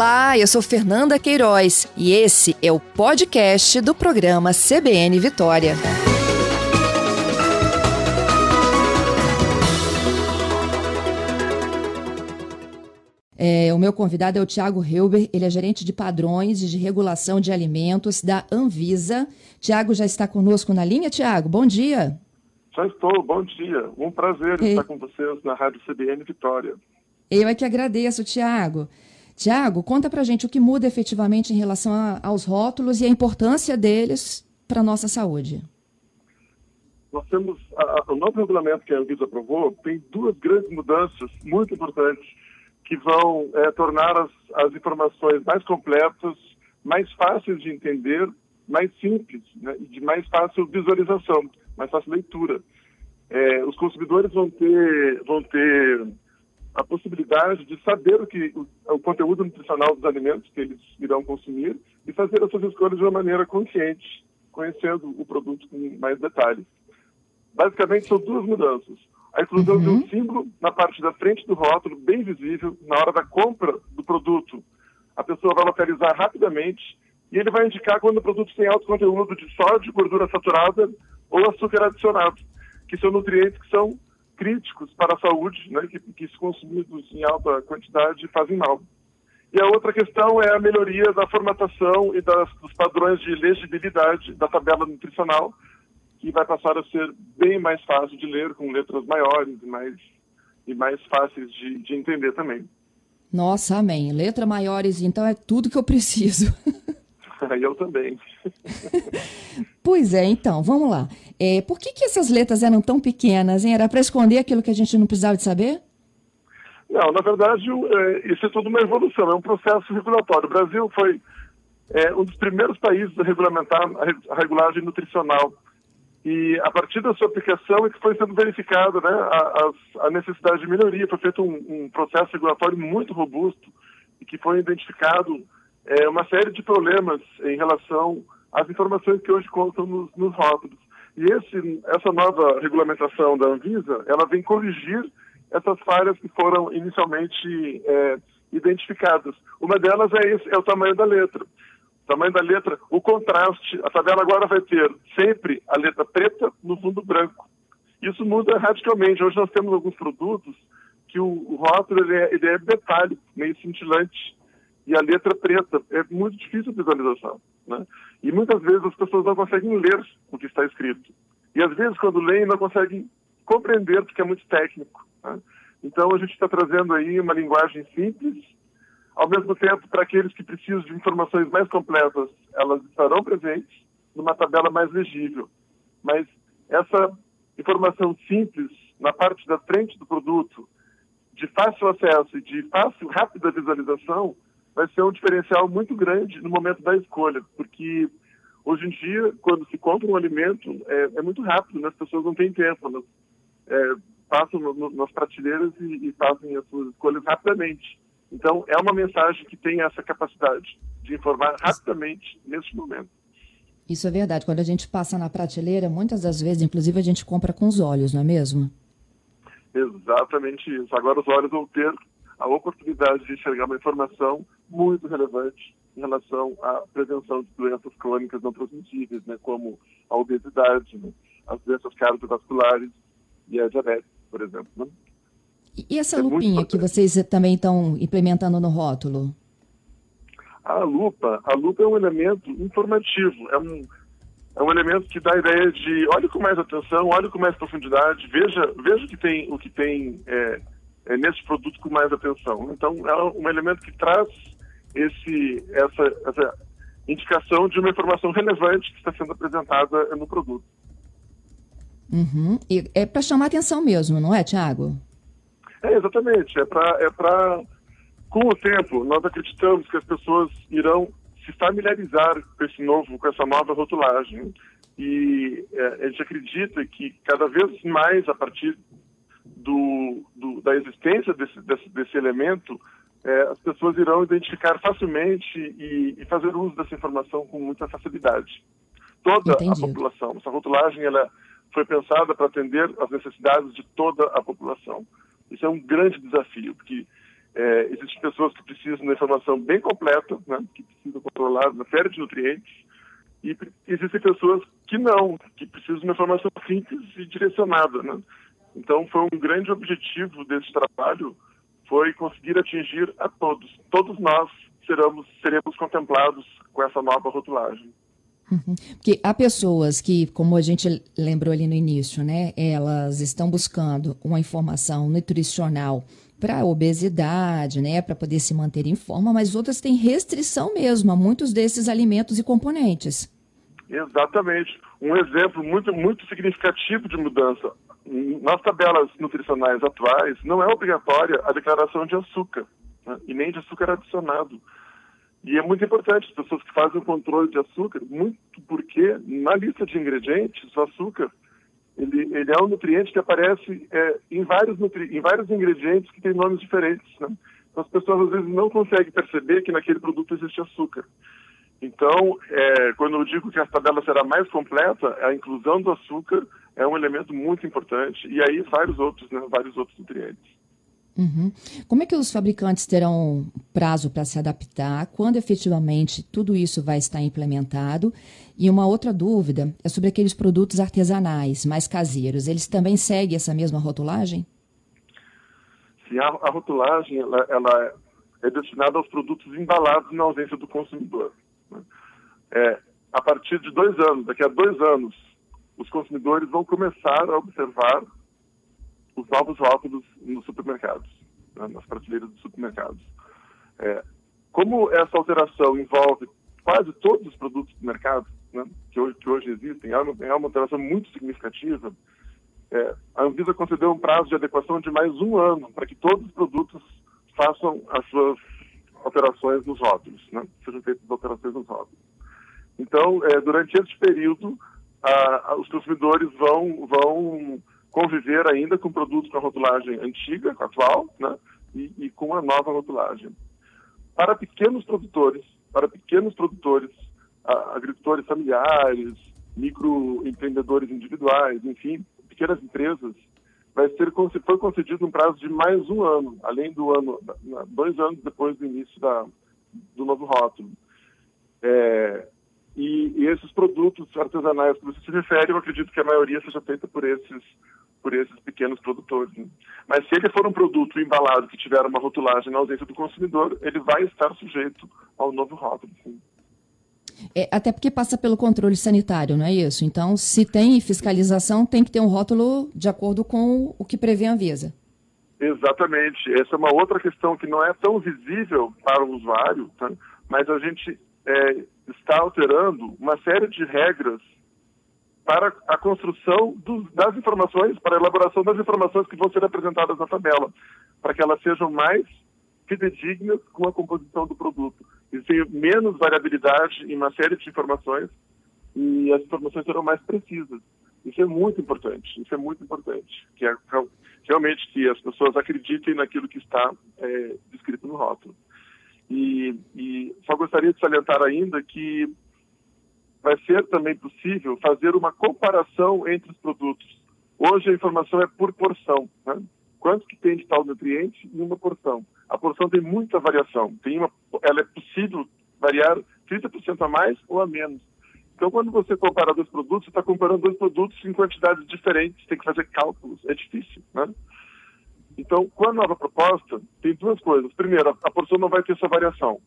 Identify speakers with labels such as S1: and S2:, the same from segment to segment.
S1: Olá, eu sou Fernanda Queiroz e esse é o podcast do programa CBN Vitória. É, o meu convidado é o Tiago Helber, ele é gerente de padrões e de regulação de alimentos da Anvisa. Tiago já está conosco na linha, Tiago? Bom dia.
S2: Já estou, bom dia. Um prazer estar com vocês na Rádio CBN Vitória.
S1: Eu é que agradeço, Tiago. Tiago, conta pra gente o que muda efetivamente em relação a, aos rótulos e a importância deles para a nossa saúde.
S2: Nós temos, a, o novo regulamento que a Anvisa aprovou tem duas grandes mudanças muito importantes que vão é, tornar as, as informações mais completas, mais fáceis de entender, mais simples né, e de mais fácil visualização, mais fácil leitura. É, os consumidores vão ter, vão ter a possibilidade de saber o que o, o, conteúdo nutricional dos alimentos que eles irão consumir e fazer as suas escolhas de uma maneira consciente, conhecendo o produto com mais detalhes. Basicamente, são duas mudanças. A inclusão uhum. de um uhum. símbolo na parte da frente do rótulo, bem visível, na hora da compra do produto. A pessoa vai localizar rapidamente e ele vai indicar quando o produto tem alto conteúdo de sódio, gordura saturada ou açúcar adicionado, que são nutrientes que são críticos para a saúde, né, que, que se consumidos em alta quantidade fazem mal. E a outra questão é a melhoria da formatação e das, dos padrões de legibilidade da tabela nutricional, que vai passar a ser bem mais fácil de ler, com letras maiores e mais, e mais fáceis de, de entender também.
S1: Nossa, amém. Letra maiores, então é tudo que eu preciso.
S2: Eu também.
S1: pois é, então, vamos lá. É, por que, que essas letras eram tão pequenas? Hein? Era para esconder aquilo que a gente não precisava de saber?
S2: Não, na verdade, é, isso é tudo uma evolução, é um processo regulatório. O Brasil foi é, um dos primeiros países a regulamentar a regulagem nutricional. E a partir da sua aplicação é que foi sendo verificada né, a, a, necessidade de melhoria. Foi feito um, um processo regulatório muito robusto e que foi identificado é, uma série de problemas em relação às informações que hoje constam nos, nos rótulos. E esse, essa nova regulamentação da Anvisa, ela vem corrigir essas falhas que foram inicialmente é, identificadas. Uma delas é, esse, é o tamanho da letra. O tamanho da letra, o contraste, a tabela agora vai ter sempre a letra preta no fundo branco. Isso muda radicalmente. Hoje nós temos alguns produtos que o, o rótulo ele é, ele é metálico, meio cintilante e a letra preta. É muito difícil a visualização. Né? E muitas vezes as pessoas não conseguem ler o que está escrito. E às vezes, quando leem, não conseguem compreender, porque é muito técnico. Né? Então, a gente está trazendo aí uma linguagem simples, ao mesmo tempo, para aqueles que precisam de informações mais completas, elas estarão presentes numa tabela mais legível. Mas essa informação simples, na parte da frente do produto, de fácil acesso e de fácil, rápida visualização, vai ser um diferencial muito grande no momento da escolha, porque hoje em dia, quando se compra um alimento, é, é muito rápido, né? as pessoas não têm tempo, elas é, passam no, no, nas prateleiras e, e fazem as suas escolhas rapidamente. Então, é uma mensagem que tem essa capacidade de informar rapidamente nesse momento.
S1: Isso é verdade. Quando a gente passa na prateleira, muitas das vezes, inclusive, a gente compra com os olhos, não é mesmo?
S2: Exatamente isso. Agora os olhos vão ter a oportunidade de enxergar uma informação muito relevante em relação à prevenção de doenças crônicas não transmissíveis, né, como a obesidade, né, as doenças cardiovasculares e a diabetes, por exemplo. Né?
S1: E essa é lupinha que vocês também estão implementando no rótulo?
S2: A lupa, a lupa é um elemento informativo, é um, é um elemento que dá a ideia de olhe com mais atenção, olhe com mais profundidade, veja, veja o que tem, o que tem é, é, nesse produto com mais atenção. Então, é um elemento que traz esse, essa, essa indicação de uma informação relevante que está sendo apresentada no produto.
S1: Uhum. E é para chamar atenção mesmo, não é, Tiago?
S2: É, exatamente. É para. É pra... Com o tempo, nós acreditamos que as pessoas irão se familiarizar com esse novo, com essa nova rotulagem. E é, a gente acredita que cada vez mais, a partir do, do, da existência desse, desse, desse elemento, é, as pessoas irão identificar facilmente e, e, fazer uso dessa informação com muita facilidade. Toda a população. Essa rotulagem ela foi pensada para atender às necessidades de toda a população. Isso é um grande desafio, porque É, existem pessoas que precisam de informação bem completa, né, que precisam controlar uma série de nutrientes, e existem pessoas que não, que precisam de uma informação simples e direcionada. Né? Então, foi um grande objetivo desse trabalho, foi conseguir atingir a todos. Todos nós seremos, seremos contemplados com essa nova rotulagem.
S1: Uhum. Porque há pessoas que, como a gente lembrou ali no início, né, elas estão buscando uma informação nutricional para obesidade, né, para poder se manter em forma, mas outras têm restrição mesmo a muitos desses alimentos e componentes.
S2: Exatamente. Um exemplo muito, muito significativo de mudança. Nas tabelas nutricionais atuais, não é obrigatória a declaração de açúcar, né, e nem de açúcar adicionado. E é muito importante as pessoas que fazem o controle de açúcar, muito porque na lista de ingredientes, o açúcar ele, ele é um nutriente que aparece é, em, vários nutri em vários ingredientes que têm nomes diferentes. Né? Então, as pessoas às vezes não conseguem perceber que naquele produto existe açúcar. Então, é, quando eu digo que a tabela será mais completa, a inclusão do açúcar é um elemento muito importante e aí vários outros, né, vários outros nutrientes.
S1: Uhum. Como é que os fabricantes terão prazo para se adaptar? Quando efetivamente tudo isso vai estar implementado? E uma outra dúvida é sobre aqueles produtos artesanais, mais caseiros. Eles também seguem essa mesma rotulagem?
S2: Sim, a, a rotulagem ela, ela, é destinada aos produtos embalados na ausência do consumidor. Né? É, a partir de dois anos, daqui a dois anos, os consumidores vão começar a observar os novos rótulos nos supermercados, né, nas prateleiras dos supermercados. É, como essa alteração envolve quase todos os produtos do mercado né, que, hoje, que, hoje, existem, é uma, é uma alteração muito significativa, é, a Anvisa concedeu um prazo de adequação de mais um ano para que todos os produtos façam as suas alterações nos rótulos, né, sejam feitas alterações nos rótulos. Então, é, durante esse período, a, a, os consumidores vão, vão conviver ainda com produtos com a rotulagem antiga, atual, né, e, e, com a nova rotulagem. Para pequenos produtores, para pequenos produtores, agricultores familiares, microempreendedores individuais, enfim, pequenas empresas, vai ser foi concedido um prazo de mais um ano, além do ano, dois anos depois do início da, do novo rótulo. É, e, e, esses produtos artesanais que você se refere, eu acredito que a maioria seja feita por esses por esses pequenos produtores. Né? Mas se ele for um produto embalado que tiver uma rotulagem na ausência do consumidor, ele vai estar sujeito ao novo rótulo.
S1: É, até porque passa pelo controle sanitário, não é isso? Então, se tem fiscalização, tem que ter um rótulo de acordo com o que prevê a Anvisa.
S2: Exatamente. Essa é uma outra questão que não é tão visível para o usuário, tá? mas a gente é, está alterando uma série de regras para a construção dos, das informações, para a elaboração das informações que vão ser apresentadas na tabela, para que elas sejam mais fidedignas com a composição do produto. E tenha menos variabilidade em uma série de informações e as informações serão mais precisas. Isso é muito importante, isso é muito importante, que é realmente que as pessoas acreditem naquilo que está é, descrito no rótulo. E, e só gostaria de salientar ainda que vai ser também possível fazer uma comparação entre os produtos. Hoje a informação é por porção, né? quanto que tem de tal nutriente em uma porção. A porção tem muita variação, tem uma, ela é possível variar 30% a mais ou a menos. Então, quando você compara dois produtos, você está comparando dois produtos em quantidades diferentes, tem que fazer cálculos, é difícil, né? Então, com a nova proposta, tem duas coisas. Primeiro, a porção não vai ter essa variação.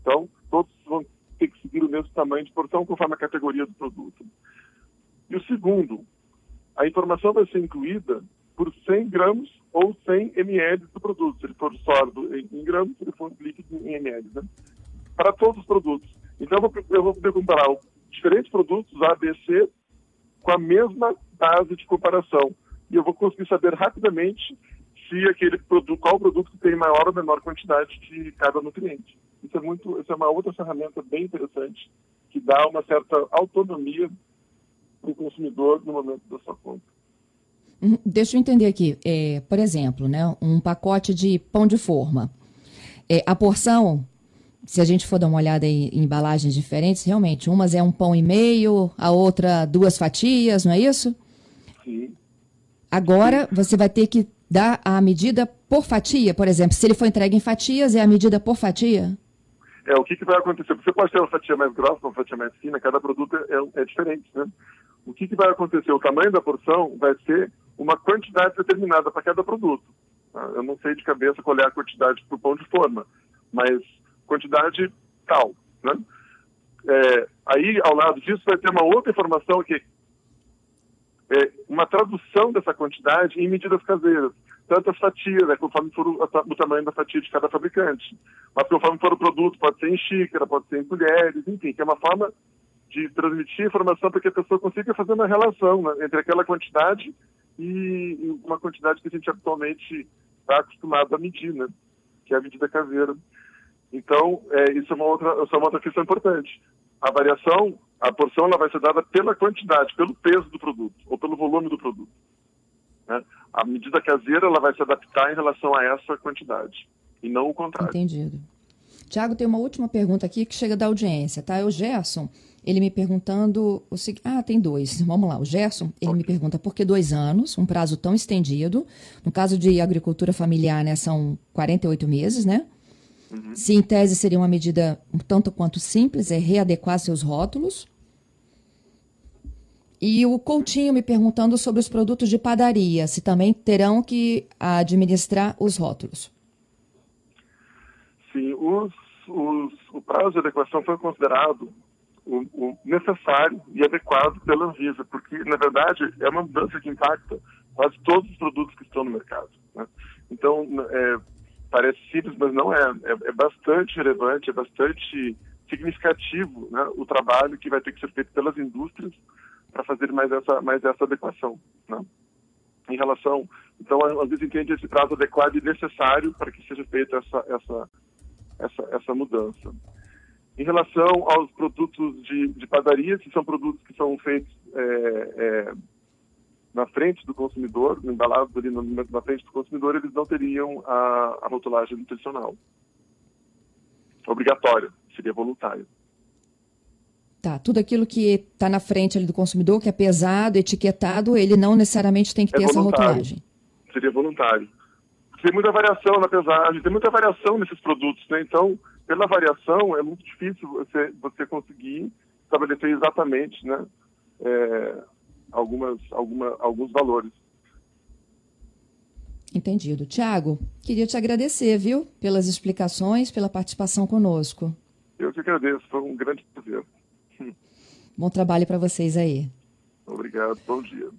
S2: Então, todos vão ter que seguir o mesmo tamanho de porção conforme a categoria do produto. E o segundo, a informação vai ser incluída por 100 gramas ou 100 ml do produto, se ele for sólido em, gramas, se ele for líquido em ml, né? para todos os produtos. Então, eu vou, poder comparar diferentes produtos A, B, C com a mesma base de comparação. E eu vou conseguir saber rapidamente se aquele produto, qual produto tem maior ou menor quantidade de cada nutriente. Isso é muito, isso é uma outra ferramenta bem interessante que dá uma certa autonomia para o consumidor no momento da sua compra.
S1: Uhum. Deixa eu entender aqui. É, por exemplo, né, um pacote de pão de forma. É, a porção, se a gente for dar uma olhada em, em embalagens diferentes, realmente, umas é um pão e meio, a outra duas fatias, não é isso?
S2: Sim.
S1: Agora, você vai ter que dá a medida por fatia, por exemplo, se ele for entregue em fatias, é a medida por fatia?
S2: É, o que, que vai acontecer? Você pode ter uma fatia mais grossa, uma fatia mais fina, cada produto é, é diferente, né? O que, que vai acontecer? O tamanho da porção vai ser uma quantidade determinada para cada produto. Tá? Eu não sei de cabeça qual é a quantidade por pão de forma, mas quantidade tal, né? É, aí, ao lado disso, vai ter uma outra informação que é uma tradução dessa quantidade em medidas caseiras. Tanto as fatias, né, conforme for o, o, tamanho da fatia de cada fabricante. Mas conforme for o produto, pode ser em xícara, pode ser em colheres, enfim, que é uma forma de transmitir informação para que a pessoa consiga fazer uma relação né, entre aquela quantidade e uma quantidade que a gente atualmente está acostumado a medir, né, que é a medida caseira. Então, é, isso, é uma outra, isso é uma outra questão importante. A variação, a porção, ela vai ser dada pela quantidade, pelo peso do produto, ou pelo volume do produto. A medida caseira, ela vai se adaptar em relação a essa quantidade, e não o contrário.
S1: Entendido. Tiago, tem uma última pergunta aqui que chega da audiência, tá? É o Gerson, ele me perguntando o seguinte. Ah, tem dois. Vamos lá. O Gerson, ele okay. me pergunta por que dois anos, um prazo tão estendido? No caso de agricultura familiar, né, são 48 meses, né? Uhum. Se em tese seria uma medida um tanto quanto simples, é readequar seus rótulos. E o Coutinho me perguntando sobre os produtos de padaria, se também terão que administrar os rótulos.
S2: Sim, os, os, o prazo de adequação foi considerado o, o, necessário e adequado pela Anvisa, porque, na verdade, é uma mudança que impacta quase todos os produtos que estão no mercado. Né? Então, é, parece simples, mas não é. é. é. bastante relevante, é bastante significativo né, o trabalho que vai ter que ser feito pelas indústrias para fazer mais essa, mais essa adequação. Né? Em relação, então, às vezes entende esse prazo adequado e necessário para que seja feita essa, essa, essa, essa mudança. Em relação aos produtos de, de padaria, que são produtos que são feitos é, é, na frente do consumidor, embalados ali na frente do consumidor, eles não teriam a, a rotulagem nutricional. Obrigatória, seria voluntária.
S1: Tá, tudo aquilo que está na frente ali do consumidor, que é pesado, etiquetado, ele não necessariamente tem que é ter essa rotulagem.
S2: Seria voluntário. Tem muita variação na pesagem, tem muita variação nesses produtos, né? Então, pela variação, é muito difícil você, você conseguir estabelecer exatamente, né? É, algumas, alguma, alguns valores.
S1: Entendido. Tiago, queria te agradecer, viu, pelas explicações, pela participação conosco.
S2: Eu que agradeço, foi um grande prazer.
S1: Bom trabalho para vocês aí.
S2: Obrigado, bom dia.